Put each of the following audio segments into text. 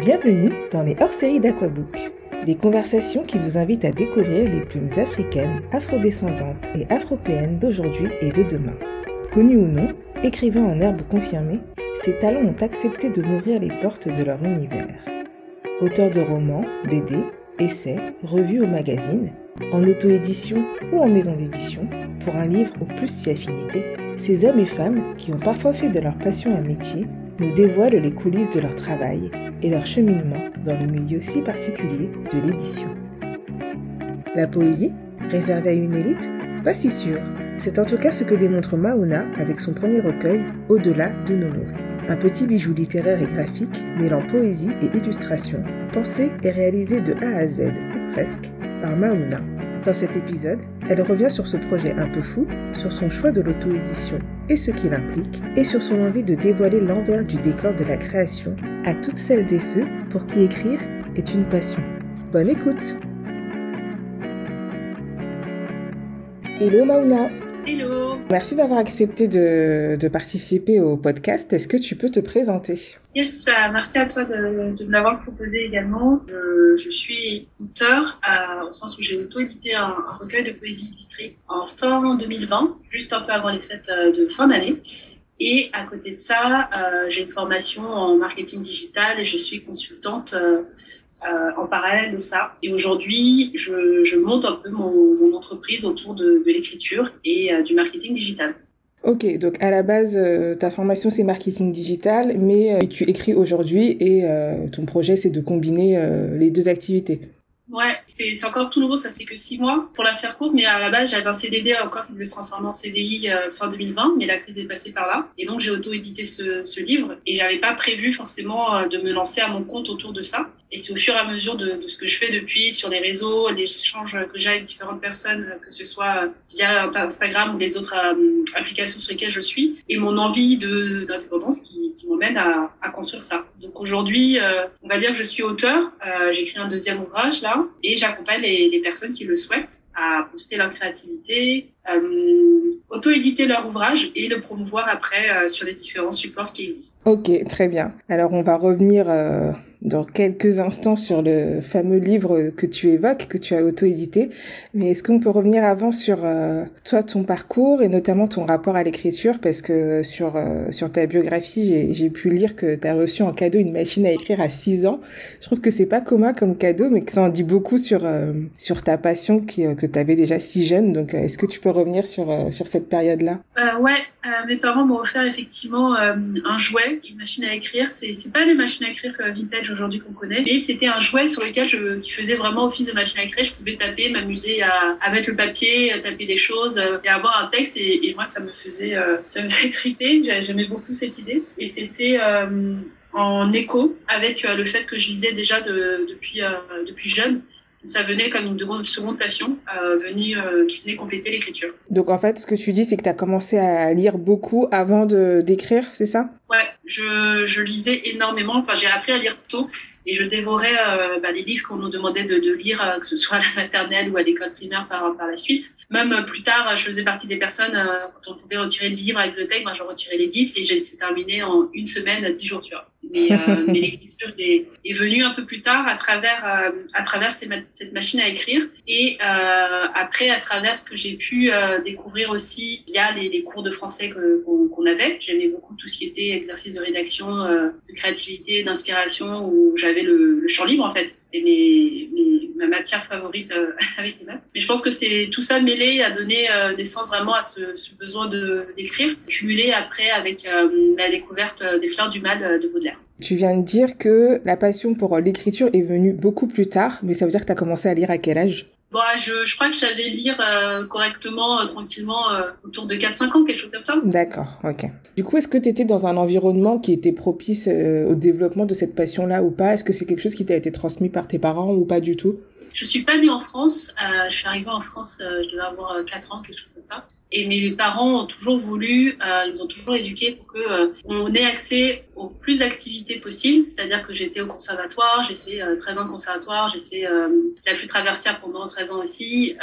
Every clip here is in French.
Bienvenue dans les hors-séries d'Aquabook, des conversations qui vous invitent à découvrir les plumes africaines, afrodescendantes et afropéennes d'aujourd'hui et de demain. Connus ou non, écrivains en herbe confirmés, ces talents ont accepté de m'ouvrir les portes de leur univers. Auteurs de romans, BD, essais, revues ou magazines, en auto-édition ou en maison d'édition, pour un livre ou plus si affinité, ces hommes et femmes qui ont parfois fait de leur passion un métier nous dévoilent les coulisses de leur travail et leur cheminement dans le milieu si particulier de l'édition. La poésie, réservée à une élite Pas si sûr. C'est en tout cas ce que démontre Mauna avec son premier recueil Au-delà de nos mots. Un petit bijou littéraire et graphique mêlant poésie et illustration, pensé et réalisé de A à Z, ou presque, par Mauna. Dans cet épisode, elle revient sur ce projet un peu fou, sur son choix de l'auto-édition et ce qu'il implique, et sur son envie de dévoiler l'envers du décor de la création à toutes celles et ceux pour qui écrire est une passion. Bonne écoute Hello Mauna Merci d'avoir accepté de, participer au podcast. Est-ce que tu peux te présenter? Yes, euh, merci à toi de, me l'avoir proposé également. Je, suis auteur euh, au sens où j'ai auto-édité un, recueil de poésie illustrée en fin 2020, juste un peu avant les fêtes euh, de fin d'année. Et à côté de ça, j'ai une formation en marketing digital et je suis consultante en parallèle de ça. Et aujourd'hui, je, monte un peu mon, entreprise autour de, de l'écriture et euh, du marketing digital. Ok, donc à la base, euh, ta formation c'est marketing digital, mais tu écris aujourd'hui et ton projet c'est de combiner les deux activités. Ouais, c'est encore tout nouveau, ça fait que six mois pour la faire courte, mais à la base j'avais un CDD encore qui devait se transformer en CDI euh, fin 2020, mais la crise est passée par là. Et donc j'ai auto-édité ce, ce, livre et j'avais pas prévu forcément euh, de me lancer à mon compte autour de ça. Et c'est au fur et à mesure de, de, ce que je fais depuis sur les réseaux, les échanges que j'ai avec différentes personnes, euh, que ce soit via Instagram ou les autres applications sur lesquelles je suis, et mon envie d'indépendance qui, qui m'emmène à, à, construire ça. Donc aujourd'hui, on va dire que je suis auteur, j'écris un deuxième ouvrage là, et j'accompagne les, personnes qui le souhaitent à booster leur créativité, euh, auto-éditer leur ouvrage et le promouvoir après euh, sur les différents supports qui existent. Ok, très bien. Alors on va revenir euh, dans quelques instants sur le fameux livre que tu évoques, que tu as auto-édité. Mais est-ce qu'on peut revenir avant sur euh, toi, ton parcours et notamment ton rapport à l'écriture? Parce que sur, euh, sur ta biographie, j'ai pu lire que tu as reçu en cadeau une machine à écrire à 6 ans. Je trouve que c'est pas commun comme cadeau, mais que ça en dit beaucoup sur, euh, sur ta passion qui, que tu avais déjà si jeune. Donc est-ce que tu peux revenir sur, sur cette période-là? Ouais, mes parents m'ont offert effectivement un jouet, une machine à écrire. C'est pas les machines à écrire vintage aujourd'hui qu'on connaît. Et c'était un jouet sur lequel je, qui faisait vraiment office de machine à écrire. Je pouvais taper, m'amuser à, à, mettre le papier, taper des choses euh, et avoir un texte. Et, moi, ça me faisait, euh, ça me faisait triper. J'aimais beaucoup cette idée. Et c'était euh, en écho avec le fait que je lisais déjà de, depuis, depuis jeune ça venait comme une seconde passion euh, venue, euh, qui venait compléter l'écriture. Donc en fait, ce que tu dis, c'est que tu as commencé à lire beaucoup avant de d'écrire, c'est ça? Ouais, je, je lisais énormément. Enfin, j'ai appris à lire tôt et je dévorais euh, bah, les livres qu'on nous demandait de, de lire, euh, que ce soit à la maternelle ou à l'école primaire par, par la suite. Même euh, plus tard, je faisais partie des personnes, quand on pouvait retirer 10 livres à la bibliothèque, moi, je retirais les 10 et j'ai terminé en une semaine, 10 jours, tu vois. Mais, euh, mais l'écriture est, est, venue un peu plus tard à travers, euh, à travers cette machine à écrire et euh, après à travers ce que j'ai pu euh, découvrir aussi via les, les cours de français qu'on avait. J'aimais beaucoup tout ce qui était exercice de rédaction, de créativité, d'inspiration où j'avais le, le, champ libre en fait. C'était mes, mes, ma matière favorite avec les maths. Mais je pense que c'est tout ça mêlé à donner naissance vraiment à ce, ce besoin d'écrire, cumulé après avec la découverte des fleurs du mal de Baudelaire. Tu viens de dire que la passion pour l'écriture est venue beaucoup plus tard, mais ça veut dire que tu as commencé à lire à quel âge? Bon, je, je, crois que j'allais lire euh, correctement, euh, tranquillement, euh, autour de 4-5 ans, quelque chose comme ça. D'accord, ok. Du coup, est-ce que tu étais dans un environnement qui était propice au développement de cette passion-là ou pas? Est-ce que c'est quelque chose qui t'a été transmis par tes parents ou pas du tout? Je suis pas née en France. je suis arrivée en France, je devais avoir 4 ans, quelque chose comme ça. Et mes parents ont toujours voulu, euh, ils ont toujours éduqué pour que euh, on ait accès aux plus d'activités possibles. C'est-à-dire que j'étais au conservatoire, j'ai fait 13 euh, ans de conservatoire, j'ai fait la flûte traversière pendant 13 ans aussi.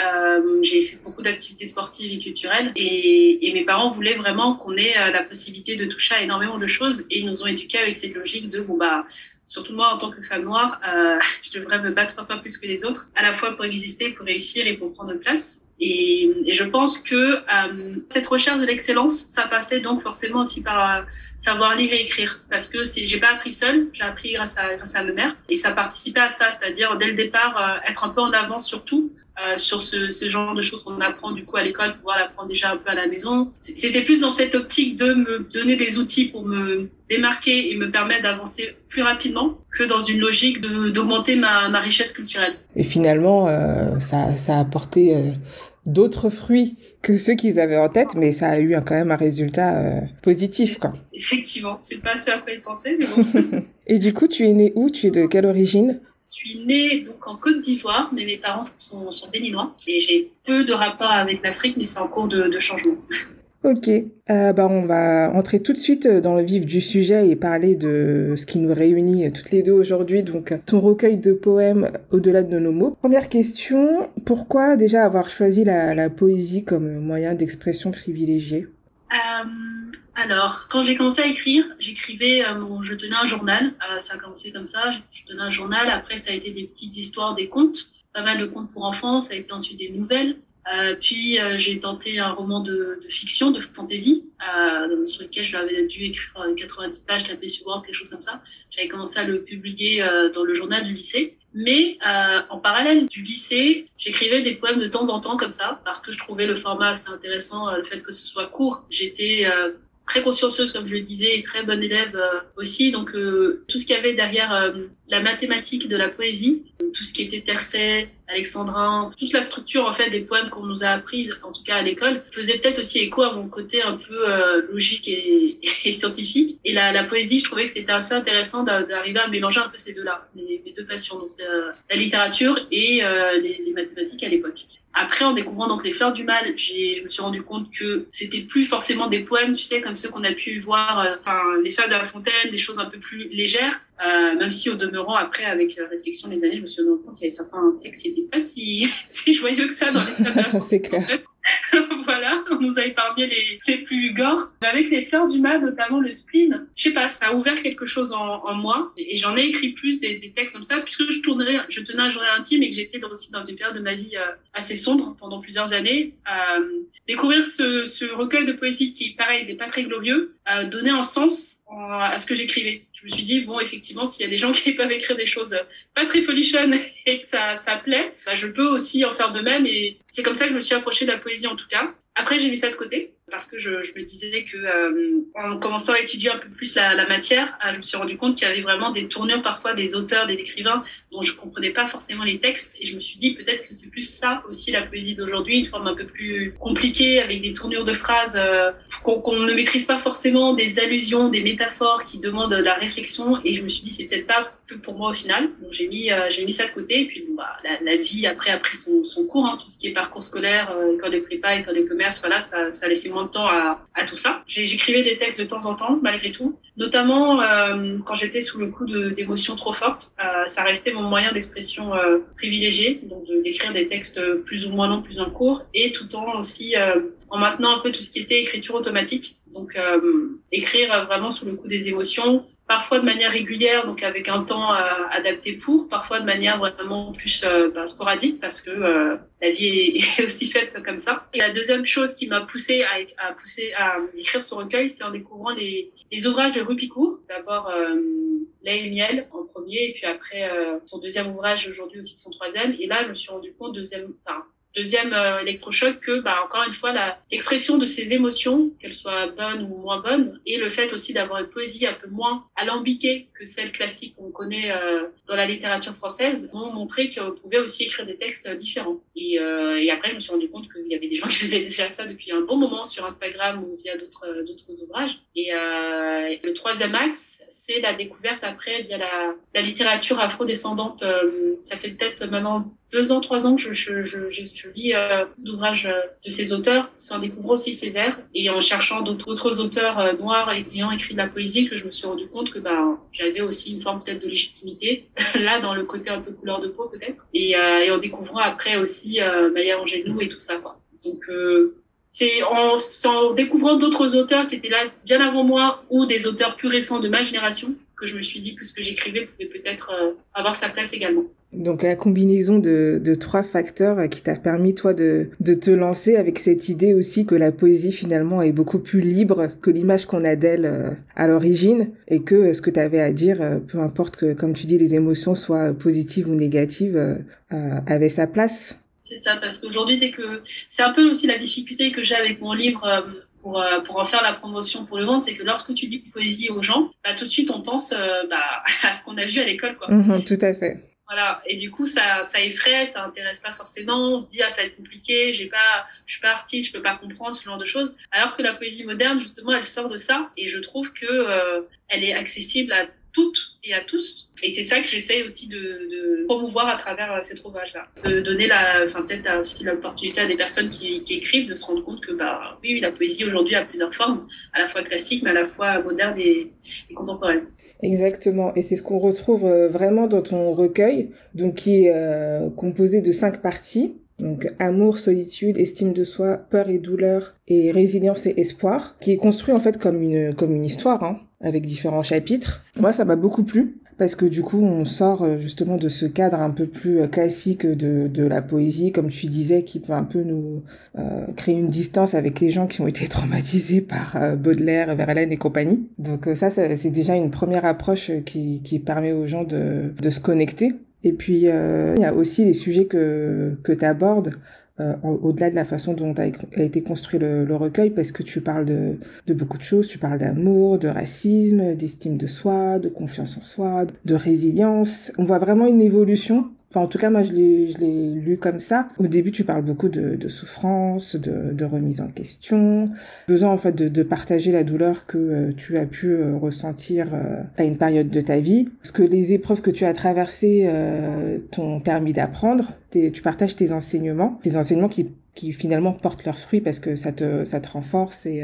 j'ai fait beaucoup d'activités sportives et culturelles. Et, et, mes parents voulaient vraiment qu'on ait la possibilité de toucher à énormément de choses. Et ils nous ont éduqués avec cette logique de bon bah surtout moi en tant que femme noire, euh, je devrais me battre trois fois plus que les autres, à la fois pour exister, pour réussir et pour prendre place. Et, et je pense que euh, cette recherche de l'excellence, ça passait donc forcément aussi par euh, savoir lire et écrire, parce que j'ai pas appris seule, j'ai appris grâce à grâce à ma mère, et ça participait à ça, c'est-à-dire dès le départ euh, être un peu en avance sur tout, euh, sur ce, ce, genre de choses qu'on apprend du coup à l'école, pouvoir l'apprendre déjà un peu à la maison. C'était plus dans cette optique de me donner des outils pour me démarquer et me permettre d'avancer plus rapidement que dans une logique d'augmenter ma, ma, richesse culturelle. Et finalement, euh, ça, ça a apporté d'autres fruits que ceux qu'ils avaient en tête, mais ça a eu quand même un résultat euh, positif. Quoi. Effectivement, c'est pas ce à quoi ils pensaient, mais bon. et du coup, tu es né où? Tu es de quelle origine? Je suis née donc en Côte d'Ivoire, mais mes parents sont, sont béninois. Et j'ai peu de rapport avec l'Afrique, mais c'est en cours de, de changement. Ok, euh, bah on va entrer tout de suite dans le vif du sujet et parler de ce qui nous réunit toutes les deux aujourd'hui, donc ton recueil de poèmes au-delà de nos mots. Première question, pourquoi déjà avoir choisi la, poésie comme moyen d'expression privilégié? Euh, alors, quand j'ai commencé à écrire, j'écrivais, euh, je tenais un journal. Euh, ça a commencé comme ça. Je tenais un journal. Après, ça a été des petites histoires, des contes, pas mal de contes pour enfants. Ça a été ensuite des nouvelles. Euh, puis euh, j'ai tenté un roman de, de fiction, de fantasy, euh, sur lequel j'avais dû écrire 90 pages, taper sur Word, quelque chose comme ça. J'avais commencé à le publier dans le journal du lycée. Mais en parallèle du lycée, j'écrivais des poèmes de temps en temps comme ça, parce que je trouvais le format assez intéressant, le fait que ce soit court. J'étais très consciencieuse, comme je le disais, et très bonne élève euh, aussi. Donc, euh, tout ce qu'il y avait derrière euh, la mathématique de la poésie, tout ce qui était tercet, alexandrin, toute la structure en fait des poèmes qu'on nous a appris, en tout cas à l'école, faisait peut-être aussi écho à mon côté un peu logique et, et, scientifique. Et la, la, poésie, je trouvais que c'était assez intéressant d'arriver à mélanger un peu ces deux-là, mes, deux passions, donc la littérature et les, les mathématiques à l'époque. Après, en découvrant donc les fleurs du mal, je me suis rendu compte que c'était plus forcément des poèmes, tu sais, comme ceux qu'on a pu voir, euh, enfin, les fleurs de la fontaine, des choses un peu plus légères. Euh, même si au demeurant, après, avec la réflexion des années, je me suis rendu compte qu'il y avait certains textes qui n'étaient pas si, si joyeux que ça dans les. C'est clair. voilà, on nous a épargné les, les plus gore. Avec les fleurs du mal, notamment le spleen, je sais pas, ça a ouvert quelque chose en, en moi. Et j'en ai écrit plus des, des, textes comme ça, puisque je, tournais, je tenais un journal intime et que j'étais aussi dans une période de ma vie euh, assez sombre pendant plusieurs années. Euh, découvrir ce, ce, recueil de poésie qui, pareil, n'est pas très glorieux, euh, donnait un sens à ce que j'écrivais. Je me suis dit, bon, effectivement, s'il y a des gens qui peuvent écrire des choses pas très folichonnes et que ça, ça plaît, bah, je peux aussi en faire de même. Et c'est comme ça que je me suis approchée de la poésie, en tout cas. Après, j'ai mis ça de côté parce que je, me disais que euh, en commençant à étudier un peu plus la, matière, euh, je me suis rendu compte qu'il y avait vraiment des tournures parfois des auteurs, des écrivains dont je comprenais pas forcément les textes. Et je me suis dit peut-être que c'est plus ça aussi la poésie d'aujourd'hui, une forme un peu plus compliquée avec des tournures de phrases euh, qu'on qu ne maîtrise pas forcément, des allusions, des métaphores qui demandent la réflexion. Et je me suis dit c'est peut-être pas plus pour moi au final. Donc j'ai mis euh, j'ai mis ça de côté. Et puis bon, bah, la, vie après a pris son, cours, hein, tout ce qui est parcours scolaire, euh, école de prépa, école de commerce, voilà ça ça a laissé moins de temps à, tout ça. J'écrivais des textes de temps en temps, malgré tout. Notamment euh, quand j'étais sous le coup d'émotions trop fortes, euh, ça restait mon moyen d'expression euh, privilégié, donc d'écrire des textes plus ou moins longs, plus en cours, et tout en aussi en maintenant un peu tout ce qui était écriture automatique. Donc écrire vraiment sous le coup des émotions, parfois de manière régulière, donc avec un temps euh, adapté pour, parfois de manière vraiment plus euh, ben, sporadique, parce que euh, la vie est, aussi faite comme ça. Et la deuxième chose qui m'a poussé à, à, pousser à écrire ce recueil, c'est en découvrant les, les ouvrages de Rupicourt. D'abord euh, Lait et miel en premier, et puis après son deuxième ouvrage aujourd'hui aussi son troisième. Et là, je me suis rendu compte deuxième, enfin, deuxième euh, électrochoc que, bah, encore une fois, l'expression de ces émotions, qu'elles soient bonnes ou moins bonnes, et le fait aussi d'avoir une poésie un peu moins alambiquée que celle classique qu'on connaît euh, dans la littérature française, m'ont montré qu'on pouvait aussi écrire des textes différents. Et, euh, après, je me suis rendu compte qu'il y avait des gens qui faisaient déjà ça depuis un bon moment sur Instagram ou via d'autres ouvrages. Et, euh, le troisième axe, c'est la découverte après via la, littérature afro-descendante. Euh, ça fait peut-être maintenant deux ans, trois ans que je, lis euh, d'ouvrages euh, de ces auteurs, en découvrant aussi Césaire et en cherchant d'autres auteurs euh, noirs ayant écrit de la poésie que je me suis rendu compte que bah, j'avais aussi une forme peut-être de légitimité, là dans le côté un peu couleur de peau peut-être, et, euh, et en découvrant après aussi Maya Angelou et tout ça. Donc c'est en découvrant d'autres auteurs qui étaient là bien avant moi ou des auteurs plus récents de ma génération que je me suis dit que ce que j'écrivais pouvait peut-être avoir sa place également. Donc la combinaison de, de trois facteurs qui t'a permis toi de, de te lancer avec cette idée aussi que la poésie finalement est beaucoup plus libre que l'image qu'on a d'elle euh, à l'origine et que euh, ce que tu avais à dire, euh, peu importe que comme tu dis les émotions soient positives ou négatives, euh, avait sa place. C'est ça, parce qu'aujourd'hui dès que c'est un peu aussi la difficulté que j'ai avec mon livre. Pour, pour, en faire la promotion pour le vendre, c'est que lorsque tu dis poésie aux gens, bah, tout de suite on pense bah, à ce qu'on a vu à l'école. Quoi. Mmh, tout à fait. Voilà. Et du coup, ça, ça effraie, ça intéresse pas forcément. On se dit, ah, ça va être compliqué, j'ai pas, je suis pas artiste, je peux pas comprendre ce genre de choses. Alors que la poésie moderne, justement, elle sort de ça. Et je trouve que, euh, elle est accessible à toutes et à tous. Et c'est ça que j'essaye aussi de, promouvoir à travers euh, cet ouvrage-là. De donner la, enfin, peut-être aussi l'opportunité à des personnes qui, écrivent de se rendre compte que, bah, oui, la poésie aujourd'hui a plusieurs formes, à la fois classique, mais à la fois moderne et, et contemporaine. Exactement, et c'est ce qu'on retrouve euh, vraiment dans ton recueil, donc qui est euh, composé de cinq parties. Donc amour, solitude, estime de soi, peur et douleur, et résilience et espoir, qui est construit en fait comme une comme une histoire, hein, avec différents chapitres. Moi, ça m'a beaucoup plu parce que du coup on sort euh, justement de ce cadre un peu plus euh, classique de, de la poésie, comme tu disais, qui peut un peu nous euh, créer une distance avec les gens qui ont été traumatisés par euh, Baudelaire, Verlaine et compagnie. Donc ça, ça c'est déjà une première approche qui, qui permet aux gens de, de se connecter. Et puis il y a aussi les sujets que, que tu abordes euh, au-delà de la façon dont a, été construit le, recueil, parce que tu parles de beaucoup de choses, tu parles d'amour, de racisme, d'estime de soi, de confiance en soi, de résilience. On voit vraiment une évolution Enfin, en tout cas, moi, je l'ai, lu comme ça. Au début, tu parles beaucoup de, de souffrance, de, de, remise en question, besoin en fait de, de partager la douleur que euh, tu as pu euh, ressentir euh, à une période de ta vie, parce que les épreuves que tu as traversées t'ont permis d'apprendre. tu partages tes enseignements, tes enseignements qui qui finalement portent leurs fruits parce que ça te ça te renforce et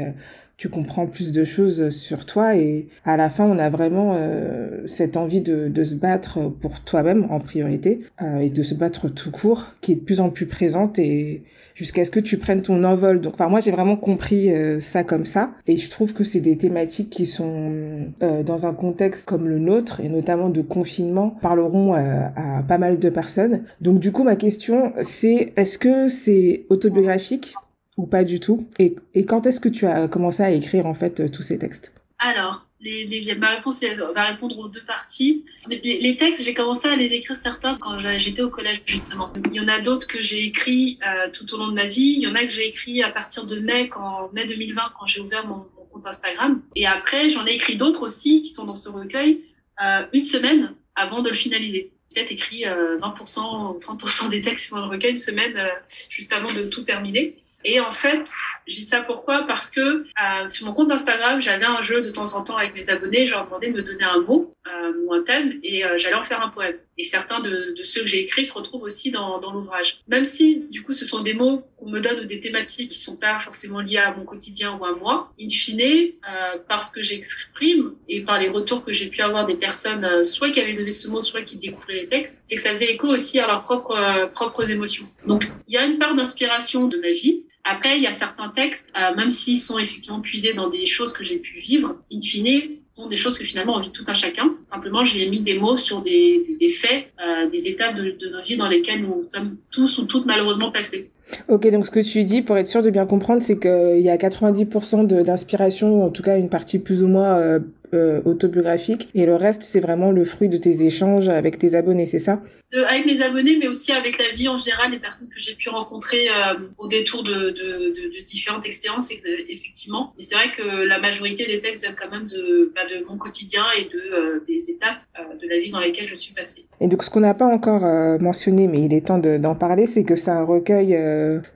tu comprends plus de choses sur toi et à la fin on a vraiment euh, cette envie de, de, se battre pour toi-même en priorité euh, et de se battre tout court qui est de plus en plus présente et jusqu'à ce que tu prennes ton envol. Donc enfin moi j'ai vraiment compris euh, ça comme ça. Et je trouve que c'est des thématiques qui sont dans un contexte comme le nôtre et notamment de confinement parleront à pas mal de personnes. Donc du coup ma question c'est est-ce que c'est autobiographique ou pas du tout et, et quand est-ce que tu as commencé à écrire en fait euh, tous ces textes? Alors, les, ma réponse va répondre aux deux parties. Les, textes, j'ai commencé à les écrire certains quand j'étais au collège justement. Il y en a d'autres que j'ai écrits euh, tout au long de ma vie. Il y en a que j'ai écrit à partir de mai, quand, mai 2020, quand j'ai ouvert mon, compte Instagram. Et après, j'en ai écrit d'autres aussi qui sont dans ce recueil euh, une semaine avant de le finaliser peut-être écrit euh, 20% ou 30% des textes dans le recueil une semaine euh, juste avant de tout terminer. Et en fait, dis ça pourquoi? Parce que euh, sur mon compte Instagram, j'avais un jeu de temps en temps avec mes abonnés. Je leur demandais de me donner un mot euh, ou un thème et euh, j'allais en faire un poème. Et certains de, de ceux que j'ai écrits se retrouvent aussi dans, dans l'ouvrage. Même si, du coup, ce sont des mots qu'on me donne ou des thématiques qui sont pas forcément liées à mon quotidien ou à moi, in fine, euh, parce que j'exprime et par les retours que j'ai pu avoir des personnes, euh, soit qui avaient donné ce mot, soit qui découvraient les textes, c'est que ça faisait écho aussi à leurs propres, euh, propres émotions. Donc, il y a une part d'inspiration de ma vie après, il y a certains textes, euh, même s'ils sont effectivement puisés dans des choses que j'ai pu vivre, in fine, sont des choses que finalement on vit tout un chacun. Simplement, j'ai mis des mots sur des, faits, euh, des étapes de, de nos vies dans lesquelles nous sommes tous ou toutes malheureusement passés. Ok, donc ce que tu dis, pour être sûr de bien comprendre, c'est qu'il y a 90% d'inspiration, en tout cas une partie plus ou moins euh, euh, autobiographique, et le reste, c'est vraiment le fruit de tes échanges avec tes abonnés, c'est ça? Avec mes abonnés, mais aussi avec la vie en général, les personnes que j'ai pu rencontrer euh, au détour de, de, de, de différentes expériences, effectivement. Et c'est vrai que la majorité des textes viennent quand même de, bah, de mon quotidien et de, euh, des étapes de la vie dans lesquelles je suis passée. Et donc, ce qu'on n'a pas encore mentionné, mais il est temps d'en parler, c'est que c'est un recueil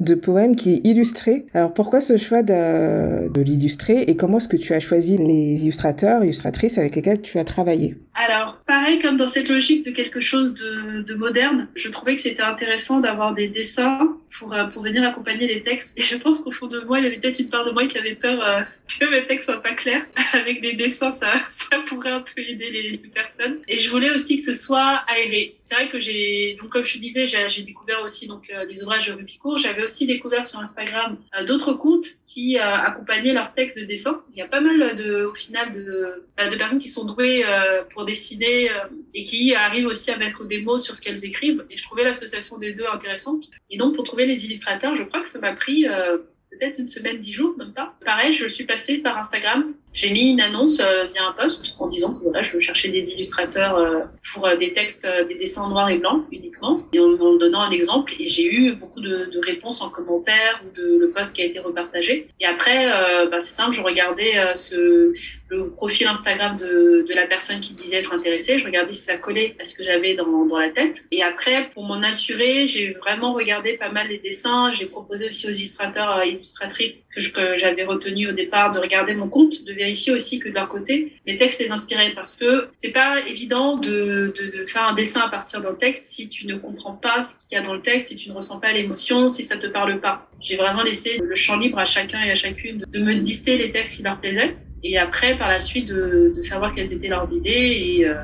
de poèmes qui est illustré. Alors, pourquoi ce choix de, de l'illustrer et comment est-ce que tu as choisi les illustrateurs? Illustratrices avec lesquelles tu as travaillé Alors, pareil, comme dans cette logique de quelque chose de, de moderne, je trouvais que c'était intéressant d'avoir des dessins pour, euh, pour venir accompagner les textes. Et je pense qu'au fond de moi, il y avait peut-être une part de moi qui avait peur euh, que mes textes soient pas clairs. Avec des dessins, ça, ça pourrait un peu aider les, les personnes. Et je voulais aussi que ce soit aéré. C'est vrai que j'ai, donc comme je disais, j'ai découvert aussi donc euh, des ouvrages de Rupicourt. J'avais aussi découvert sur Instagram d'autres comptes qui accompagnaient leurs textes de dessin. Il y a pas mal de, au final, de, de personnes qui sont douées pour dessiner et qui arrivent aussi à mettre des mots sur ce qu'elles écrivent. Et je trouvais l'association des deux intéressante. Et donc, pour trouver les illustrateurs, je crois que ça m'a pris euh, peut-être une semaine, dix jours, même pas. Pareil, je suis passée par Instagram. J'ai mis une annonce euh, via un post en disant que voilà, je cherchais des illustrateurs euh, pour des textes, des dessins noirs et blancs uniquement, et en, donnant un exemple. Et j'ai eu beaucoup de, réponses en commentaire ou de le post qui a été repartagé. Et après, bah, c'est simple, je regardais ce, le profil Instagram de, de, la personne qui disait être intéressée. Je regardais si ça collait à ce que j'avais dans, dans la tête. Et après, pour m'en assurer, j'ai vraiment regardé pas mal les dessins. J'ai proposé aussi aux illustrateurs et illustratrices que j'avais retenu au départ de regarder mon compte, vérifier aussi que de leur côté, les textes les inspiraient. Parce que c'est pas évident de, de, faire un dessin à partir d'un texte si tu ne comprends pas ce qu'il y a dans le texte, si tu ne ressens pas l'émotion, si ça te parle pas. J'ai vraiment laissé le champ libre à chacun et à chacune de me lister les textes qui leur plaisaient et après par la suite de, de savoir quelles étaient leurs idées et euh,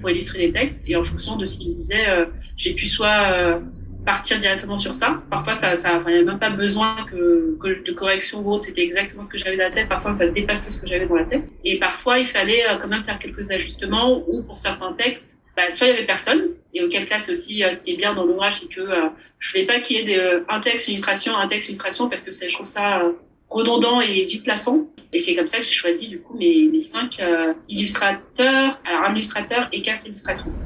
pour illustrer les textes et en fonction de ce qu'ils disaient euh, j'ai pu soit euh, partir directement sur ça parfois ça ça il n'y avait même pas besoin que, que, de correction ou autre c'était exactement ce que j'avais dans la tête parfois ça dépassait ce que j'avais dans la tête et parfois il fallait quand même faire quelques ajustements ou pour certains textes bah, soit il y avait personne et auquel cas c'est aussi ce qui est bien dans l'ouvrage c'est que je voulais pas qu'il y ait un texte illustration un texte illustration parce que je trouve ça redondant et vite lassant. Et c'est comme ça que j'ai choisi du coup mes, mes cinq euh, illustrateurs, alors un illustrateur et quatre illustratrices.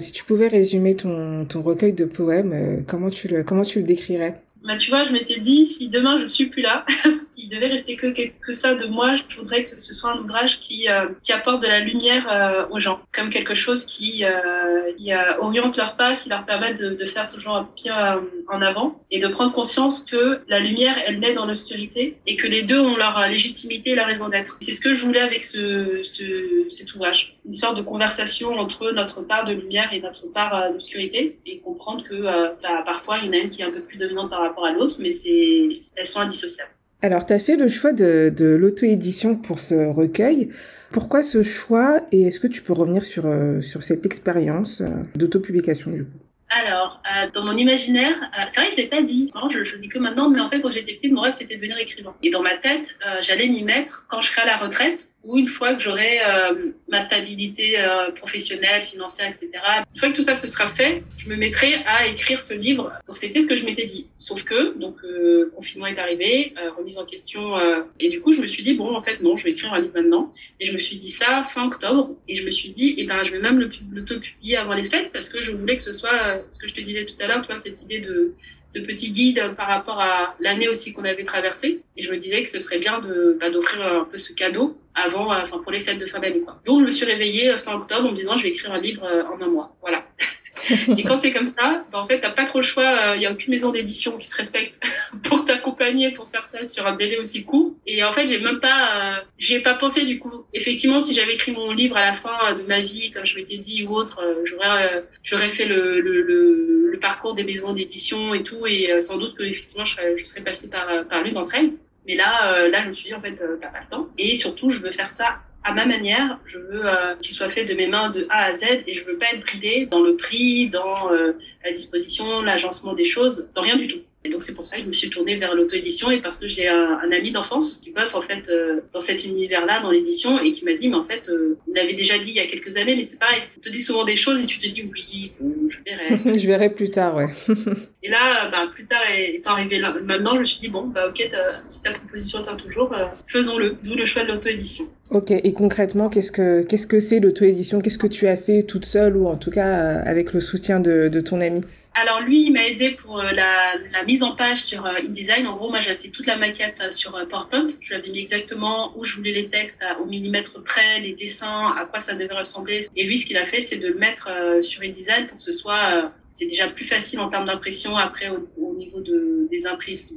Si tu pouvais résumer ton, ton recueil de poèmes, euh, comment, tu le, comment tu le décrirais? Bah, tu vois, je m'étais dit, si demain je suis plus là, s'il devait rester que, que ça de moi, je voudrais que ce soit un ouvrage qui, euh, qui apporte de la lumière euh, aux gens, comme quelque chose qui, euh, qui oriente leur pas, qui leur permet de, de faire toujours un pied en avant et de prendre conscience que la lumière, elle naît dans l'obscurité et que les deux ont leur légitimité et leur raison d'être. C'est ce que je voulais avec ce, ce, cet ouvrage. Une sorte de conversation entre notre part de lumière et notre part d'obscurité et comprendre que bah, parfois il y en a une qui est un peu plus dominante par rapport à l'autre, mais c'est, elles sont indissociables. Alors, tu as fait le choix de, de l'auto-édition pour ce recueil. Pourquoi ce choix et est-ce que tu peux revenir sur, euh, sur cette expérience euh, d'auto-publication du coup? Alors, euh, dans mon imaginaire, euh, c'est vrai que je l'ai pas dit. Non, je, je le dis que maintenant, mais en fait, quand j'étais petite, mon rêve c'était de devenir écrivain. Et dans ma tête, euh, j'allais m'y mettre quand je serai à la retraite ou une fois que j'aurai euh, ma stabilité euh, professionnelle, financière, etc. Une fois que tout ça se sera fait, je me mettrai à écrire ce livre. Donc c'était ce que je m'étais dit. Sauf que, donc, euh, confinement est arrivé, remise en question, et du coup, je me suis dit bon, en fait, non, je vais écrire un livre maintenant. Et je me suis dit ça fin octobre, et je me suis dit, eh ben, je vais même l'auto-publier avant les fêtes parce que je voulais que ce soit ce que je te disais tout à l'heure, tu vois, cette idée de de petits guides par rapport à l'année aussi qu'on avait traversée. Et je me disais que ce serait bien de bah, d'offrir un peu ce cadeau avant, euh, enfin pour les fêtes de fin d'année. Quoi. Donc je me suis réveillée euh, fin octobre en me disant je vais écrire un livre euh, en un mois. Voilà. et quand c'est comme ça, bah, en fait, t'as pas trop le choix. Il y a aucune maison d'édition qui se respecte pour t'accompagner, pour faire ça sur un délai aussi court. Et en fait, j'ai même pas, euh, pas pensé du coup. Effectivement, si j'avais écrit mon livre à la fin de ma vie, comme je m'étais dit ou autre, j'aurais, j'aurais fait le, le, le, le, parcours des maisons d'édition et tout, et sans doute que effectivement, je serais, je serais passée par, par l'une d'entre elles. Mais là, là, je me suis dit en fait, t'as pas le temps. Et surtout, je veux faire ça à ma manière. Je veux euh, qu'il soit fait de mes mains de A à Z et je veux pas être bridée dans le prix, dans euh, la disposition, l'agencement des choses, dans rien du tout. Et donc c'est pour ça que je me suis tournée vers l'auto-édition et parce que j'ai un, un, ami d'enfance qui bosse en fait euh, dans cet univers-là, dans l'édition, et qui m'a dit, mais en fait, euh, il l'avait déjà dit il y a quelques années, mais c'est pareil, on te dit souvent des choses et tu te dis, oui, je verrai. je verrai plus tard, ouais. et là, bah, plus tard étant arrivé là, maintenant, je me suis dit, bon, bah ok, si ta proposition tient toujours, euh, faisons-le, d'où le choix de l'auto-édition. Ok, et concrètement, qu'est-ce que qu'est-ce que c'est l'auto-édition? Qu'est-ce que tu as fait toute seule ou en tout cas avec le soutien de, de ton ami? Alors lui, il m'a aidé pour euh, la, mise en page sur euh, InDesign. En gros, moi, j'avais fait toute la maquette euh, sur PowerPoint. Je lui avais mis exactement où je voulais les textes au millimètre près, les dessins, à quoi ça devait ressembler. Et lui, ce qu'il a fait, c'est de le mettre sur InDesign pour que ce soit, c'est déjà plus facile en termes d'impression après au, au, niveau de, des,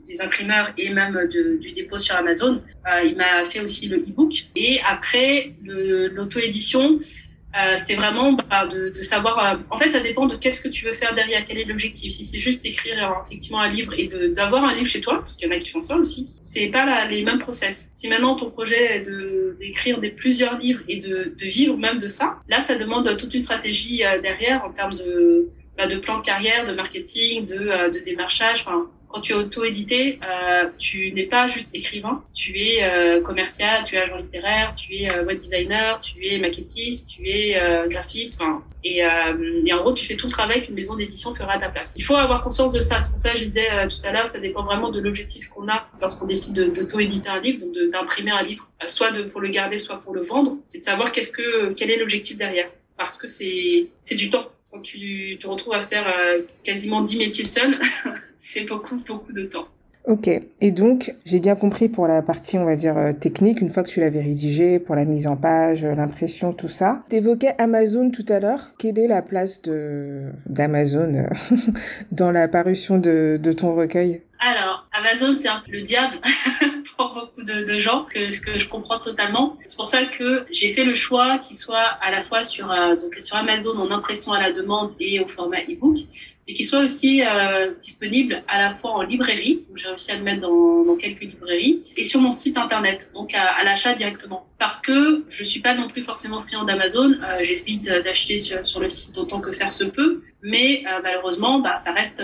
des imprimeurs et même du dépôt sur Amazon. il m'a fait aussi le e-book. Et après l'auto-édition, euh, c'est vraiment bah, de, de, savoir. Euh, en fait, ça dépend de qu'est-ce que tu veux faire derrière, quel est l'objectif. Si c'est juste écrire euh, effectivement un livre et d'avoir un livre chez toi, parce qu'il y en a qui font ça aussi, c'est pas la, les mêmes process. Si maintenant ton projet est de d'écrire des plusieurs livres et de, de, vivre même de ça, là, ça demande toute une stratégie derrière en termes de bah, de plan de carrière, de marketing, de, de démarchage. Enfin, quand tu es auto-édité, euh, tu n'es pas juste écrivain, tu es euh, commercial, tu es agent littéraire, tu es euh, web designer, tu es maquettiste, tu es euh, graphiste, et, euh, et, en gros, tu fais tout le travail qu'une maison d'édition fera à ta place. Il faut avoir conscience de ça. C'est pour ça que je disais tout à l'heure, ça dépend vraiment de l'objectif qu'on a lorsqu'on décide d'auto-éditer un livre, donc d'imprimer un livre, soit de, pour le garder, soit pour le vendre. C'est de savoir qu'est-ce que, quel est l'objectif derrière. Parce que c'est du temps quand tu te retrouves à faire euh, quasiment 10 métiers seul, c'est beaucoup, beaucoup de temps. Ok, et donc j'ai bien compris pour la partie, on va dire, euh, technique, une fois que tu l'avais rédigé, pour la mise en page, euh, l'impression, tout ça. T'évoquais Amazon tout à l'heure. Quelle est la place de d'Amazon dans la parution de, de ton recueil? Alors, Amazon, c'est un peu le diable pour beaucoup de, gens, que, ce que je comprends totalement. C'est pour ça que j'ai fait le choix qu'il soit à la fois sur, euh, donc sur Amazon en impression à la demande et au format e-book, et qu'il soit aussi euh, disponible à la fois en librairie, j'ai réussi à le mettre dans, dans, quelques librairies, et sur mon site internet, donc à, l'achat directement. Parce que je suis pas non plus forcément friand d'Amazon, euh, d'acheter sur, le site autant que faire se peut, mais euh, malheureusement, bah, ça reste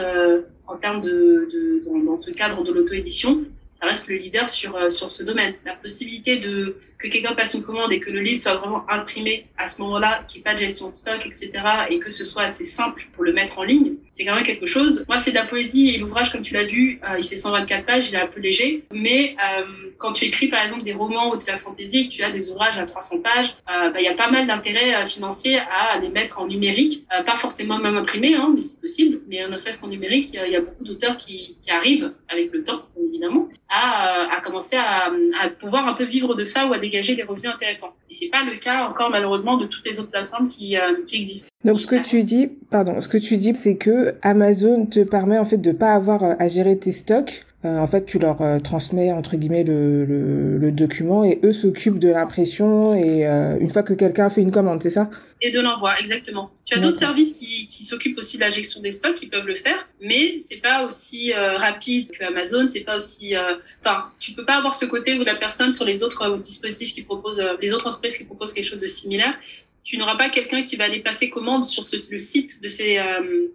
en termes de, de dans, dans, ce cadre de l'auto-édition, ça reste le leader sur, euh, sur ce domaine. La possibilité de que quelqu'un passe une commande et que le livre soit vraiment imprimé à ce moment-là, qu'il n'y ait pas de gestion de stock, etc., et que ce soit assez simple pour le mettre en ligne, c'est quand même quelque chose. Moi, c'est de la poésie et l'ouvrage, comme tu l'as vu, euh, il fait 124 pages, il est un peu léger, mais euh, quand tu écris par exemple des romans ou de la fantaisie, tu as des ouvrages à 300 pages, euh, bah, il y a pas mal d'intérêt euh, financier à les mettre en numérique, pas forcément même imprimé, hein, mais c'est possible, mais ne serait-ce qu'en numérique, il y, y, a beaucoup d'auteurs qui, qui, arrivent avec le temps, évidemment, à, à commencer à, à pouvoir un peu vivre de ça ou à dégager des revenus intéressants. Et c'est pas le cas encore malheureusement de toutes les autres plateformes qui, euh, qui existent. Donc ce que tu dis, pardon, ce que tu dis, c'est que Amazon te permet en fait de pas avoir à gérer tes stocks. Euh, en fait, tu leur euh, transmets entre guillemets le, le, le, document et eux s'occupent de l'impression et euh, une fois que quelqu'un fait une commande, c'est ça? Et de l'envoi, exactement. Tu as d'autres services qui, qui s'occupent aussi de la gestion des stocks, qui peuvent le faire, mais c'est pas aussi rapide que Amazon, c'est pas aussi. Enfin, tu peux pas avoir ce côté où la personne sur les autres dispositifs qui proposent, les autres entreprises qui proposent quelque chose de similaire, tu n'auras pas quelqu'un qui va aller passer commande sur ce, le site de ces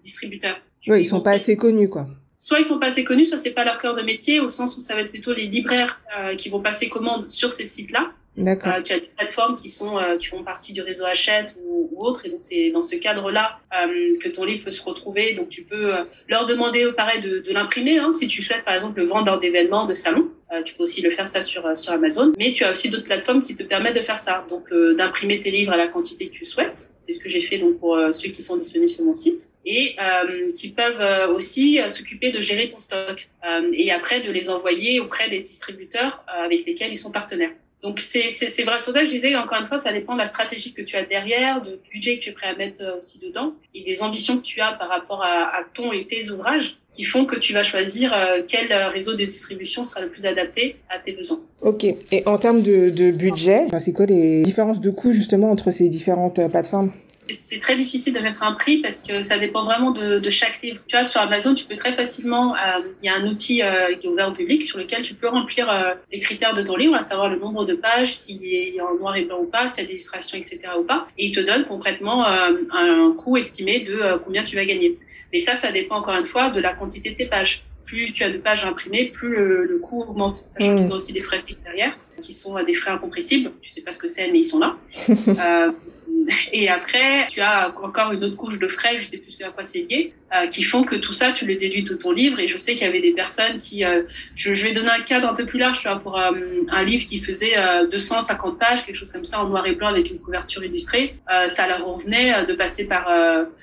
distributeurs. Oui, ils sont pas assez connus, quoi soit ils sont pas assez connus, soit c'est pas leur cœur de métier, au sens où ça va être plutôt les libraires euh, qui vont passer commande sur ces sites-là. D'accord. Euh, tu as des plateformes qui sont euh, qui font partie du réseau Hachette ou, ou autre, et donc c'est dans ce cadre-là euh, que ton livre peut se retrouver. Donc tu peux euh, leur demander, pareil, de, de l'imprimer. Hein, si tu souhaites par exemple le vendre dans d'événements, de salons, euh, tu peux aussi le faire ça sur sur Amazon. Mais tu as aussi d'autres plateformes qui te permettent de faire ça, donc d'imprimer tes livres à la quantité que tu souhaites. C'est ce que j'ai fait donc pour ceux qui sont disponibles sur mon site et euh, qui peuvent euh, aussi euh, s'occuper de gérer ton stock euh, et après de les envoyer auprès des distributeurs euh, avec lesquels ils sont partenaires. Donc c'est vrai sur ça je disais encore une fois ça dépend de la stratégie que tu as derrière, du budget que tu es prêt à mettre aussi dedans et des ambitions que tu as par rapport à, ton et tes ouvrages qui font que tu vas choisir quel réseau de distribution sera le plus adapté à tes besoins. Ok. Et en termes de, de budget, c'est quoi les différences de coûts justement entre ces différentes plateformes? C'est très difficile de mettre un prix parce que ça dépend vraiment de, de chaque livre. Tu vois, sur Amazon, tu peux très facilement, euh, il y a un outil euh, qui est ouvert au public sur lequel tu peux remplir euh, les critères de ton livre, à savoir le nombre de pages, s'il est en noir et blanc ou pas, s'il y a des illustrations, etc. ou pas. Et il te donne concrètement un coût estimé de combien tu vas gagner. Mais ça, ça dépend encore une fois de la quantité de tes pages. Plus tu as de pages imprimées, plus le, le coût augmente. Sachant mmh. qu'ils ont aussi des frais fixes derrière, qui sont des frais incompressibles. Tu sais pas ce que c'est, mais ils sont là. Et après, tu as encore une autre couche de frais, je sais plus à quoi c'est lié, euh, qui font que tout ça, tu le déduis de ton livre. Et je sais qu'il y avait des personnes qui, euh, je, je, vais donner un cadre un peu plus large, tu vois, pour euh, un livre qui faisait 250 pages, quelque chose comme ça, en noir et blanc avec une couverture illustrée. ça leur revenait de passer par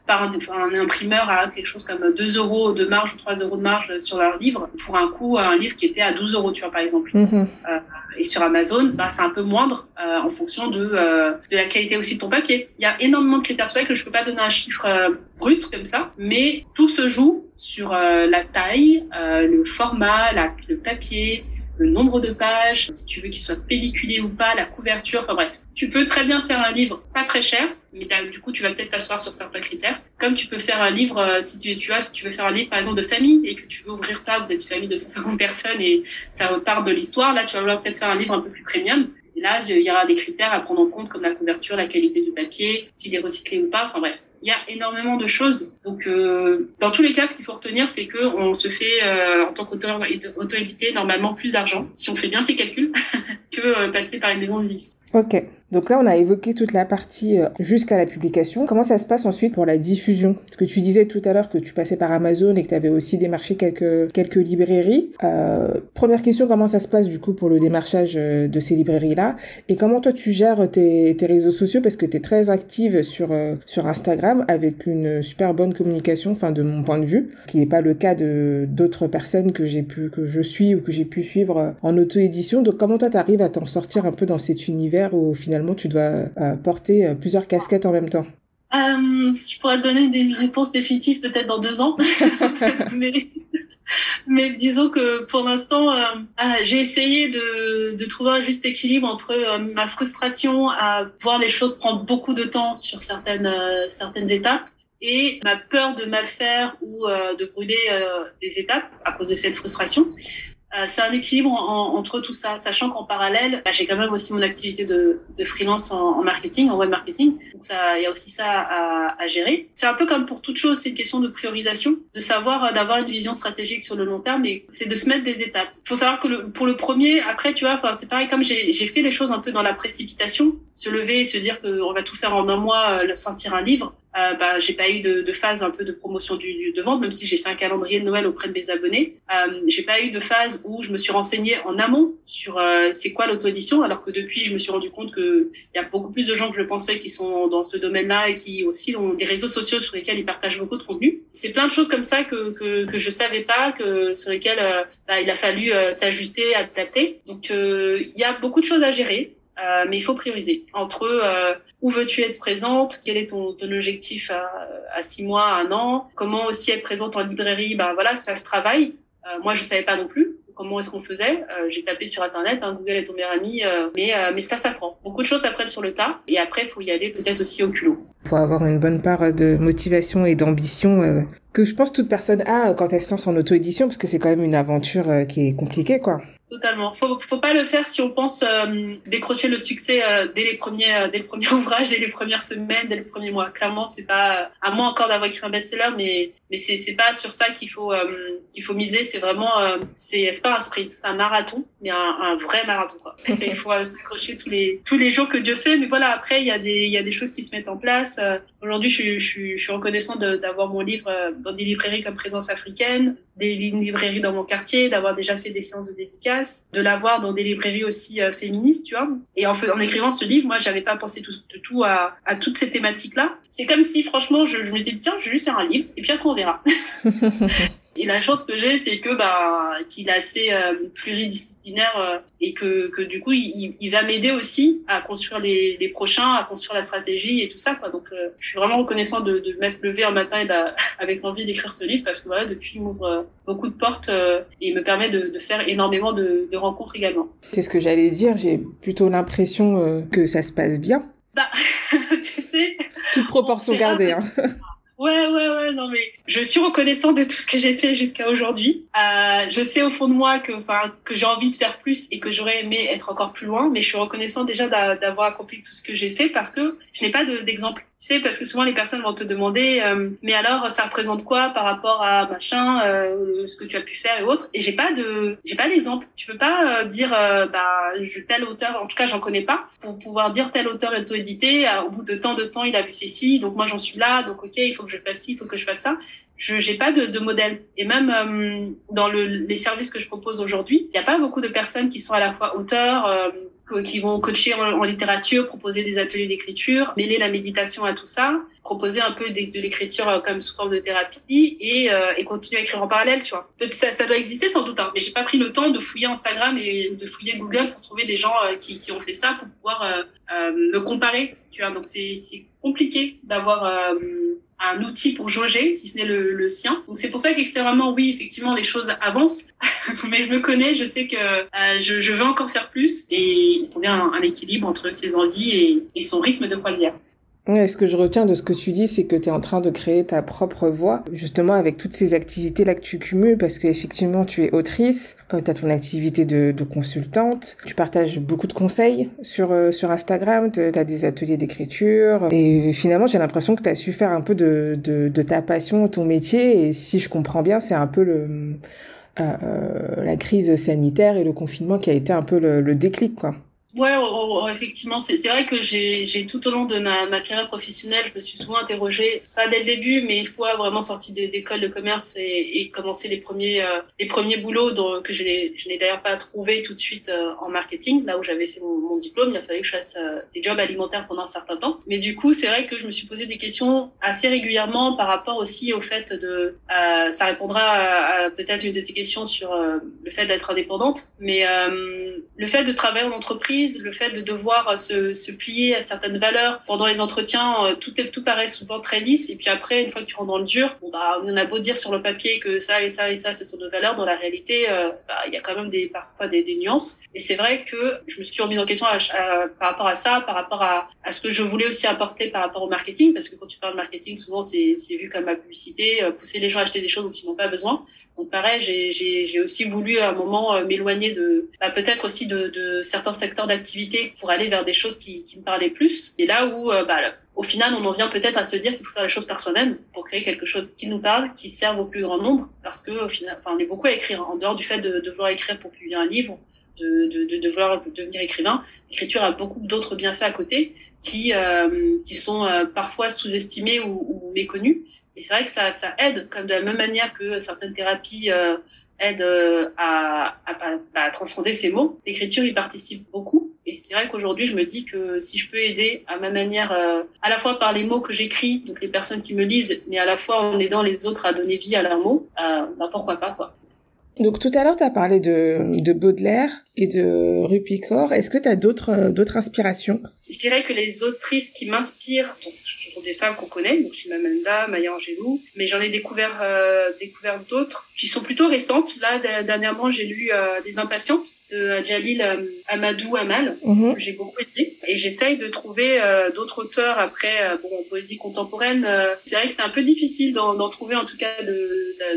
par un, un, imprimeur à quelque chose comme 2 euros de marge ou 3 euros de marge sur leur livre pour un coût, un livre qui était à 12 euros, tu vois, par exemple. Mm -hmm. Et sur Amazon, bah, c'est un peu moindre en fonction de de la qualité aussi de papier. Il y a énormément de critères. C'est vrai que je peux pas donner un chiffre brut comme ça, mais tout se joue sur euh, la taille, euh, le format, la, le papier, le nombre de pages, si tu veux qu'il soit pelliculé ou pas, la couverture, enfin bref. Tu peux très bien faire un livre pas très cher, mais du coup tu vas peut-être t'asseoir sur certains critères. Comme tu peux faire un livre, euh, si tu, tu si tu veux faire un livre par exemple de famille et que tu veux ouvrir ça, vous êtes une famille de 150 personnes et ça repart de l'histoire, là tu vas vouloir peut-être faire un livre un peu plus premium. Et là, il y aura des critères à prendre en compte comme la couverture, la qualité du papier, s'il est recyclé ou pas, enfin bref il y a énormément de choses. Donc, euh, dans tous les cas, ce qu'il faut retenir, c'est que on se fait, euh, en tant qu'auteur auto-édité, normalement plus d'argent, si on fait bien ses calculs, que euh, passer par une maison de vie. Ok. Donc là, on a évoqué toute la partie euh, jusqu'à la publication. Comment ça se passe ensuite pour la diffusion? Parce que tu disais tout à l'heure que tu passais par Amazon et que tu avais aussi démarché quelques, quelques librairies. Euh, première question, comment ça se passe du coup pour le démarchage euh, de ces librairies-là? Et comment toi tu gères tes, tes réseaux sociaux? Parce que tu es très active sur, euh, sur Instagram avec une super bonne communication, enfin de mon point de vue, qui n'est pas le cas de d'autres personnes que j'ai pu, que je suis ou que j'ai pu suivre en auto-édition. Donc comment toi tu arrives à t'en sortir un peu dans cet univers où finalement tu dois euh, porter euh, plusieurs casquettes en même temps euh, Je pourrais te donner des réponses définitives peut-être dans deux ans. mais, disons que pour l'instant, ah, j'ai essayé de, trouver un juste équilibre entre ma frustration à voir les choses prendre beaucoup de temps sur certaines, certaines étapes et ma peur de mal faire ou de brûler des étapes à cause de cette frustration. Euh, c'est un équilibre entre tout ça, sachant qu'en parallèle, bah, j'ai quand même aussi mon activité de, de freelance en, marketing, en web marketing. Donc ça, il y a aussi ça à, à gérer. C'est un peu comme pour toute chose, c'est une question de priorisation, de savoir euh, d'avoir une vision stratégique sur le long terme, et c'est de se mettre des étapes. Il faut savoir que le, pour le premier, après, tu vois, c'est pareil, comme j'ai fait les choses un peu dans la précipitation, se lever et se dire qu'on va tout faire en un mois, euh, sortir un livre euh, bah, j'ai pas eu de, de, phase un peu de promotion du, de vente, même si j'ai fait un calendrier de Noël auprès de mes abonnés. Euh, j'ai pas eu de phase où je me suis renseignée en amont sur euh, c'est quoi l'auto-édition, alors que depuis, je me suis rendu compte qu'il y a beaucoup plus de gens que je pensais qui sont dans ce domaine-là et qui aussi ont des réseaux sociaux sur lesquels ils partagent beaucoup de contenu. C'est plein de choses comme ça que, que, que je savais pas, que sur lesquelles euh, bah, il a fallu euh, s'ajuster, adapter. Donc il y a beaucoup de choses à gérer. Euh, mais il faut prioriser entre euh, où veux-tu être présente, quel est ton, ton objectif à, à, six mois, un an, comment aussi être présente en librairie, ben voilà, ça se travaille. Euh, moi, je savais pas non plus comment est-ce qu'on faisait. Euh, j'ai tapé sur internet, hein, Google est ton meilleur ami, mais mais ça s'apprend. Beaucoup de choses s'apprennent sur le tas, et après, il faut y aller peut-être aussi au culot. Il faut avoir une bonne part de motivation et d'ambition que je pense toute personne a quand elle se lance en auto-édition, parce que c'est quand même une aventure qui est compliquée, quoi. Totalement. Faut, faut pas le faire si on pense euh, décrocher le succès euh, dès les premiers, euh, dès le premier ouvrage, dès les premières semaines, dès le premier mois. Clairement, c'est pas à moins encore d'avoir écrit un best-seller, mais mais c'est c'est pas sur ça qu'il faut qu'il faut miser. C'est vraiment c'est c'est pas un sprint, c'est un marathon, mais un, un vrai marathon quoi. il faut s'accrocher tous les tous les jours que Dieu fait. Mais voilà, après il y a des il y a des choses qui se mettent en place. Aujourd'hui, je, je, je suis reconnaissant d'avoir mon livre dans des librairies comme Présence africaine, des librairies dans mon quartier, d'avoir déjà fait des séances de de l'avoir dans des librairies aussi euh, féministes, tu vois. Et en, en, écrivant ce livre, moi, j'avais pas pensé tout, de tout à, à toutes ces thématiques-là. C'est comme si, franchement, je, je me disais, tiens, je vais juste faire un livre, et puis après, on verra. Et la chance que j'ai, c'est que bah qu'il est assez euh, pluridisciplinaire euh, et que, que du coup il, il va m'aider aussi à construire les, les, prochains, à construire la stratégie et tout ça quoi. Donc euh, je suis vraiment reconnaissant de, de m'être levé un matin et avec envie d'écrire ce livre parce que voilà depuis il m'ouvre beaucoup de portes et il me permet de, de faire énormément de, de rencontres également. C'est ce que j'allais dire. J'ai plutôt l'impression que ça se passe bien. Bah tu sais. Toute proportion gardée. Hein. Ouais, ouais, ouais, non, mais je suis reconnaissant de tout ce que j'ai fait jusqu'à aujourd'hui. Euh, je sais au fond de moi que, enfin, que j'ai envie de faire plus et que j'aurais aimé être encore plus loin, mais je suis reconnaissant déjà d'avoir accompli tout ce que j'ai fait parce que je n'ai pas d'exemple tu sais, parce que souvent les personnes vont te demander, euh, mais alors ça représente quoi par rapport à machin, euh, ce que tu as pu faire et autres? Et j'ai pas de, j'ai pas d'exemple. Tu peux pas euh, dire, euh, bah, je, tel auteur, en tout cas j'en connais pas, pour pouvoir dire tel auteur est auto-édité. au bout de tant de temps, il a fait ci, donc moi j'en suis là, donc ok, il faut que je fasse ci, il faut que je fasse ça. Je j'ai pas de, de, modèle. Et même dans le, les services que je propose aujourd'hui, il n'y a pas beaucoup de personnes qui sont à la fois auteurs qui vont coacher en, littérature, proposer des ateliers d'écriture, mêler la méditation à tout ça, proposer un peu de, l'écriture euh, comme sous forme de thérapie et, euh, et, continuer à écrire en parallèle, tu vois. Ça, ça doit exister sans doute, hein, mais j'ai pas pris le temps de fouiller Instagram et de fouiller Google pour trouver des gens euh, qui, qui, ont fait ça pour pouvoir me comparer, tu vois. Donc c'est compliqué d'avoir un outil pour jauger, si ce n'est le, le, sien. Donc c'est pour ça qu'extrêmement, oui, effectivement, les choses avancent, mais je me connais, je sais que euh, je, je, veux encore faire plus et il bien un, un équilibre entre ses envies et, et son rythme de croisière. Ouais, ce que je retiens de ce que tu dis, c'est que tu es en train de créer ta propre voix, justement avec toutes ces activités-là que tu cumules, parce qu'effectivement, tu es autrice, euh, tu as ton activité de, consultante, tu partages beaucoup de conseils sur, euh, Instagram, tu as des ateliers d'écriture, et finalement, j'ai l'impression que tu as su faire un peu de, ta passion, ton métier, et si je comprends bien, c'est un peu le... Euh, la crise sanitaire et le confinement qui a été un peu le, le déclic, quoi. Ouais, oh, oh, effectivement, c'est vrai que j'ai tout au long de ma, ma, carrière professionnelle, je me suis souvent interrogée, pas dès le début, mais une fois vraiment sortie d'école de commerce et, et commencé les premiers euh, les premiers boulots dont, que je n'ai d'ailleurs pas trouvé tout de suite euh, en marketing, là où j'avais fait mon, mon, diplôme, il a fallu que je fasse euh, des jobs alimentaires pendant un certain temps. Mais du coup, c'est vrai que je me suis posé des questions assez régulièrement par rapport aussi au fait de, ça répondra à, à peut-être une de tes questions sur le fait d'être indépendante, mais le fait de travailler en entreprise le fait de devoir se, se, plier à certaines valeurs. Pendant les entretiens, euh, tout, est, tout paraît souvent très lisse. Et puis après, une fois que tu rentres dans le dur, bon, bah, on a beau dire sur le papier que ça et ça et ça, ce sont nos valeurs. Dans la réalité, euh, bah, il y a quand même des, parfois des, nuances. Et c'est vrai que je me suis remise en question par rapport à ça, par rapport à, à, ce que je voulais aussi apporter par rapport au marketing. Parce que quand tu parles marketing, souvent, c'est vu comme la publicité, euh, pousser les gens à acheter des choses dont ils n'ont pas besoin. Donc pareil, j'ai aussi voulu à un moment m'éloigner de, bah, peut-être aussi de, de certains secteurs d'activité pour aller vers des choses qui, qui me parlaient plus. Et là où, euh, bah, au final, on en vient peut-être à se dire qu'il faut faire les choses par soi-même pour créer quelque chose qui nous parle, qui serve au plus grand nombre, parce que au final, enfin, on est beaucoup à écrire. En dehors du fait de, de vouloir écrire pour publier un livre, de, vouloir devenir écrivain, l'écriture a beaucoup d'autres bienfaits à côté qui, euh, qui sont euh, parfois sous-estimés ou, méconnus. Et c'est vrai que ça, ça aide, comme de la même manière que certaines thérapies euh, aide euh, à, à, transcender ces mots. L'écriture y participe beaucoup. Et c'est vrai qu'aujourd'hui, je me dis que si je peux aider à ma manière, à la fois par les mots que j'écris, donc les personnes qui me lisent, mais à la fois en aidant les autres à donner vie à leurs mots, bah pourquoi pas quoi. Donc tout à l'heure, tu as parlé de, de Baudelaire et de Rupicor. Est-ce que tu as d'autres d'autres inspirations? Je dirais que les autrices qui m'inspirent, des femmes qu'on connaît, donc Chimamanda, Maya Angelou, mais j'en ai découvert euh, découvert d'autres qui sont plutôt récentes. Là, dernièrement, j'ai lu euh, Des Impatientes de Jalil euh, Amadou Amal, mhm. que j'ai beaucoup aimé. Et j'essaye de trouver d'autres auteurs après, bon, en poésie contemporaine. c'est vrai que c'est un peu difficile d'en trouver, en tout cas,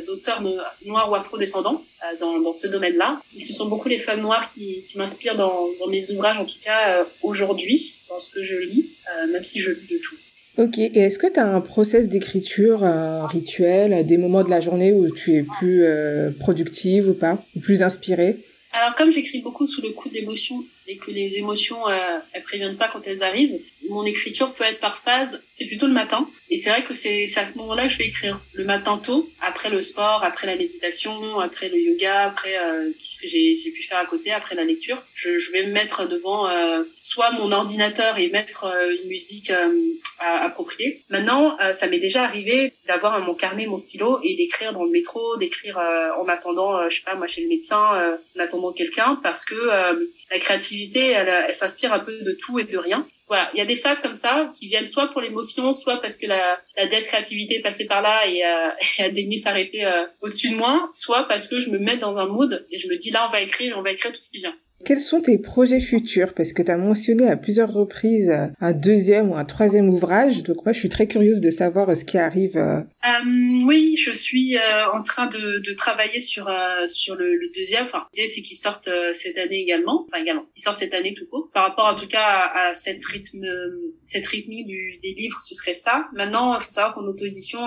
d'auteurs noirs ou afro-descendants dans, dans ce domaine-là. Ce sont beaucoup les femmes noires qui, qui m'inspirent dans, dans mes ouvrages, en tout cas aujourd'hui, dans ce que je lis, même si je lis de tout. Ok, et est-ce que tu as un process d'écriture, un rituel, des moments de la journée où tu es plus euh, productive ou pas, ou plus inspirée? Alors comme j'écris beaucoup sous le coup de l'émotion et que les émotions euh, elles préviennent pas quand elles arrivent, mon écriture peut être par phase, c'est plutôt le matin. Et c'est vrai que c'est à ce moment-là que je vais écrire. Le matin tôt, après le sport, après la méditation, après le yoga, après euh, que j'ai pu faire à côté, après la lecture. Je, vais me mettre devant euh, soit mon ordinateur et mettre euh, une musique euh, appropriée. Maintenant, ça m'est déjà arrivé d'avoir mon carnet, mon stylo et d'écrire dans le métro, d'écrire en attendant, je sais pas, moi chez le médecin, en attendant quelqu'un, parce que la créativité, elle s'inspire un peu de tout et de rien voilà, il y a des phases comme ça qui viennent soit pour l'émotion, soit parce que la, la créativité est passée par là et, euh, a daigné s'arrêter euh, au-dessus de moi, soit parce que je me mets dans un mood et je me dis là on va écrire, on va écrire tout ce qui vient. Quels sont tes projets futurs? Parce que tu as mentionné à plusieurs reprises un deuxième ou un troisième ouvrage. Donc moi, je suis très curieuse de savoir ce qui arrive. Euh. Euh, oui, je suis euh, en train de, de travailler sur euh, sur le, le, deuxième. Enfin, l'idée c'est qu'il sorte cette année également. Enfin également, il sorte cette année tout court. Par rapport en tout cas à, à cette rythme, cette rythmique du, des livres, ce serait ça. Maintenant, il faut savoir qu'en auto-édition,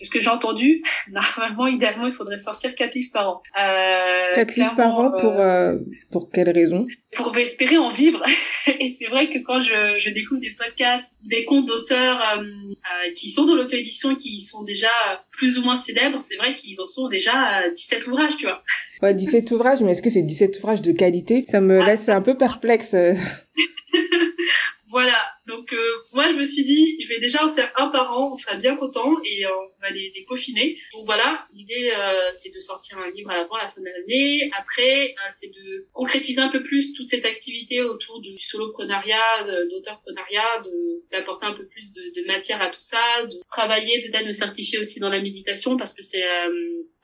ce que j'ai entendu, normalement, idéalement, il faudrait sortir quatre livres par an. quatre livres par an pour pour quelle raison? Pour espérer en vivre. Et c'est vrai que quand je, je, découvre des podcasts, des comptes d'auteurs euh, euh, qui sont dans l'auto-édition, qui sont déjà plus ou moins célèbres, c'est vrai qu'ils en sont déjà 17 ouvrages, tu vois. Ouais, 17 ouvrages, mais est-ce que c'est 17 ouvrages de qualité? Ça me ah. laisse un peu perplexe. Voilà, donc euh, moi je me suis dit, je vais déjà en faire un par an, on sera bien content et euh, on va les, les, peaufiner. Donc voilà, l'idée euh, c'est de sortir un livre avant la fin de l'année. Après, c'est de concrétiser un peu plus toute cette activité autour du soloprenariat, d'auteurprenariat, d'apporter un peu plus de, de, matière à tout ça, de travailler, peut-être de certifier aussi dans la méditation parce que c'est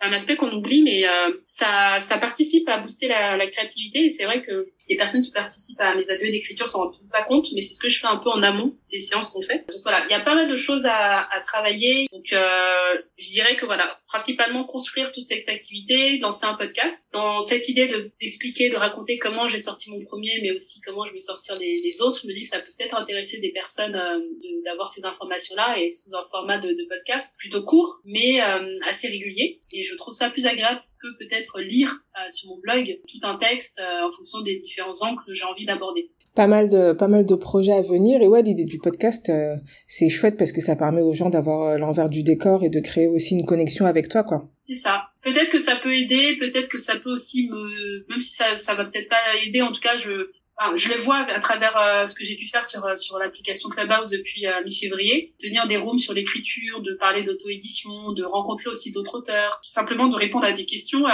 un aspect qu'on oublie, mais ça, ça participe à booster la, la créativité et c'est vrai que les personnes qui participent à mes ateliers d'écriture s'en rendent pas compte, mais c'est ce que je fais un peu en amont des séances qu'on fait. Donc voilà, il y a pas mal de choses à, à travailler. Donc euh, je dirais que voilà, principalement construire toute cette activité, lancer un podcast, dans cette idée de d'expliquer, de raconter comment j'ai sorti mon premier, mais aussi comment je vais sortir des autres. Je me dis que ça peut peut-être intéresser des personnes euh, d'avoir ces informations-là et sous un format de, de podcast plutôt court, mais euh, assez régulier. Et je trouve ça plus agréable que peut-être lire euh, sur mon blog tout un texte euh, en fonction des différents angles que j'ai envie d'aborder. Pas mal de pas mal de projets à venir et ouais l'idée du podcast euh, c'est chouette parce que ça permet aux gens d'avoir l'envers du décor et de créer aussi une connexion avec toi quoi. C'est ça. Peut-être que ça peut aider, peut-être que ça peut aussi me même si ça ça va peut-être pas aider en tout cas je je les vois à travers euh, ce que j'ai pu faire sur euh, sur l'application Clubhouse depuis euh, mi-février, tenir des rooms sur l'écriture, de parler d'auto-édition, de rencontrer aussi d'autres auteurs, simplement de répondre à des questions.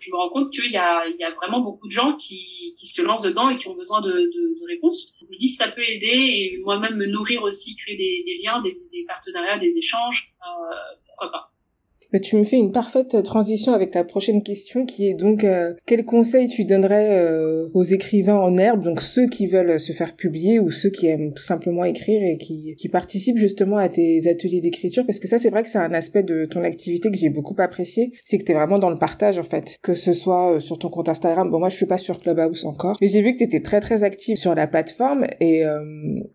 je me rends compte qu'il y a il y a vraiment beaucoup de gens qui qui se lancent dedans et qui ont besoin de de, réponses. Je me dis ça peut aider et moi-même me nourrir aussi, créer des, liens, des partenariats, des échanges, pourquoi pas. Bah, tu me fais une parfaite transition avec la prochaine question qui est donc euh, quel conseil tu donnerais euh, aux écrivains en herbe, donc ceux qui veulent se faire publier ou ceux qui aiment tout simplement écrire et qui, qui participent justement à tes ateliers d'écriture? Parce que ça c'est vrai que c'est un aspect de ton activité que j'ai beaucoup apprécié, c'est que tu es vraiment dans le partage en fait, que ce soit euh, sur ton compte Instagram, bon moi je suis pas sur Clubhouse encore, mais j'ai vu que tu étais très très active sur la plateforme et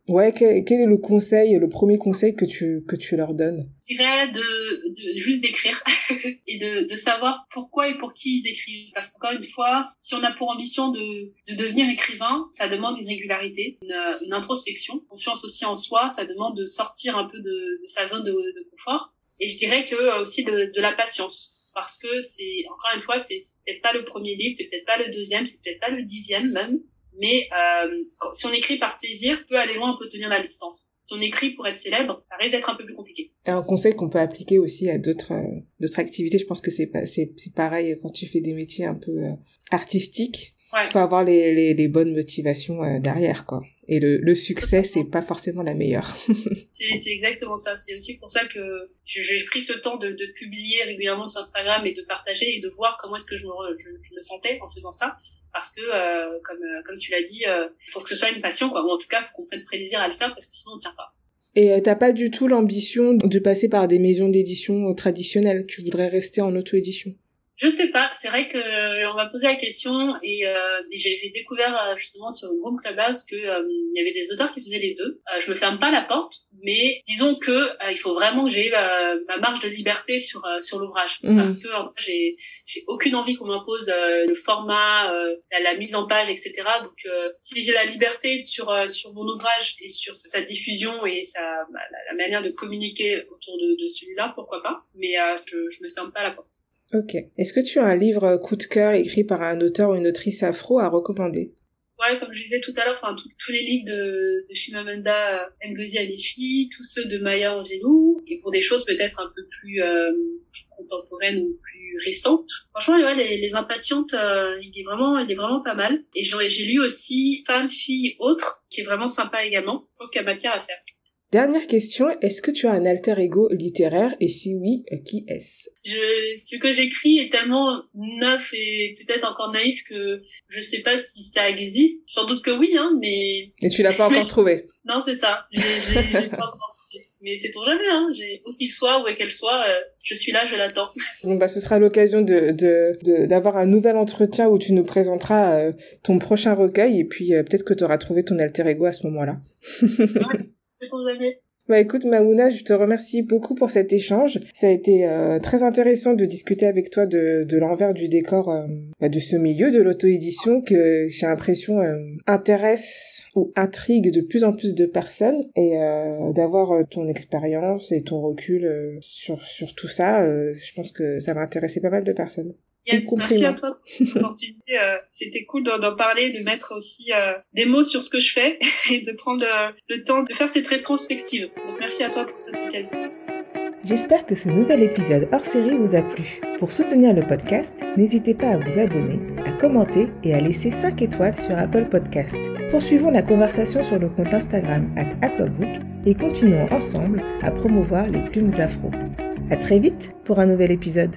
ouais quel, quel, est le conseil, le premier conseil que tu que tu leur donnes? Dirais de, de juste d'écrire et de, de savoir pourquoi et pour qui ils écrivent. Parce qu'encore une fois, si on a pour ambition de, de devenir écrivain, ça demande une régularité, une, une introspection, confiance aussi en soi, ça demande de sortir un peu de, sa zone de, de, confort. Et je dirais que euh, aussi de, de la patience. Parce que c'est, encore une fois, c'est peut-être pas le premier livre, c'est peut-être pas le deuxième, c'est peut-être pas le dixième même. Mais euh, si on écrit par plaisir, peut aller loin, on peut tenir la distance si on écrit pour être célèbre, ça risque d'être un peu plus compliqué. Un conseil qu'on peut appliquer aussi à d'autres euh, d'autres activités, je pense que c'est pareil quand tu fais des métiers un peu euh, artistiques. Il faut avoir les, les, les bonnes motivations euh, derrière quoi. Et le, le succès, c'est pas forcément la meilleure. c'est exactement ça. C'est aussi pour ça que j'ai pris ce temps de, de, publier régulièrement sur Instagram et de partager et de voir comment est-ce que je me, je me sentais en faisant ça parce que euh, comme euh, comme tu l'as dit, euh, il faut que ce soit une passion quoi, ou en tout cas faut qu'on prenne plaisir à le faire parce que sinon on tient pas. Et t'as pas du tout l'ambition de passer par des maisons d'édition traditionnelles. Tu voudrais rester en auto-édition. Je sais pas, c'est vrai que euh, on m'a posé la question et, euh, j'avais découvert euh, justement sur le groupe Clubhouse que euh, il y avait des auteurs qui faisaient les deux. je me ferme pas la porte, mais disons que il faut vraiment que j'ai ma marge de liberté sur sur l'ouvrage mmh. parce que j'ai j'ai aucune envie qu'on m'impose le format, la, la, mise en page, etc. Donc si j'ai la liberté sur sur mon ouvrage et sur sa diffusion et sa bah, la, manière de communiquer autour de, de celui-là, pourquoi pas. Mais je je me ferme pas la porte. Ok. Est-ce que tu as un livre coup de cœur écrit par un auteur ou une autrice afro à recommander? Ouais, comme je disais tout à l'heure, enfin tous les livres de, de Chimamanda Ngozi Adichie, tous ceux de Maya Angelou, et pour des choses peut-être un peu plus euh, contemporaines ou plus récentes. Franchement, les impatientes, euh, il est vraiment, il est vraiment pas mal. Et j'ai lu aussi Femme, fille, autre, qui est vraiment sympa également. Je pense qu'il y a matière à faire. Dernière question, est-ce que tu as un alter ego littéraire et si oui, qui est-ce? Je, Ce que j'écris est tellement neuf et peut-être encore naïf que je sais pas si ça existe. Sans doute que oui, hein, mais... Et tu l'as pas encore trouvé Non, c'est ça. J'ai pas encore trouvé. Mais c'est pour jamais, hein. Où qu'il soit, où qu'elle soit, euh, je suis là, je l'attends. Bon, bah, ce sera l'occasion de, de, d'avoir un nouvel entretien où tu nous présenteras euh, ton prochain recueil et puis euh, peut-être que tu auras trouvé ton alter ego à ce moment-là. ouais. Bah écoute Mamouna, je te remercie beaucoup pour cet échange. Ça a été euh, très intéressant de discuter avec toi de, de l'envers du décor euh, bah, de ce milieu de l'auto-édition que j'ai l'impression euh, intéresse ou intrigue de plus en plus de personnes et d'avoir ton expérience et ton recul sur, sur tout ça, je pense que ça va intéresser pas mal de personnes. Merci à toi pour l'opportunité. Euh, C'était cool d'en parler, de mettre aussi euh, des mots sur ce que je fais et de prendre euh, le temps de faire cette rétrospective. Donc merci à toi pour cette occasion. J'espère que ce nouvel épisode hors série vous a plu. Pour soutenir le podcast, n'hésitez pas à vous abonner, à commenter et à laisser 5 étoiles sur Apple Podcast. Poursuivons la conversation sur le compte Instagram at Aquabook et continuons ensemble à promouvoir les plumes afro. À très vite pour un nouvel épisode.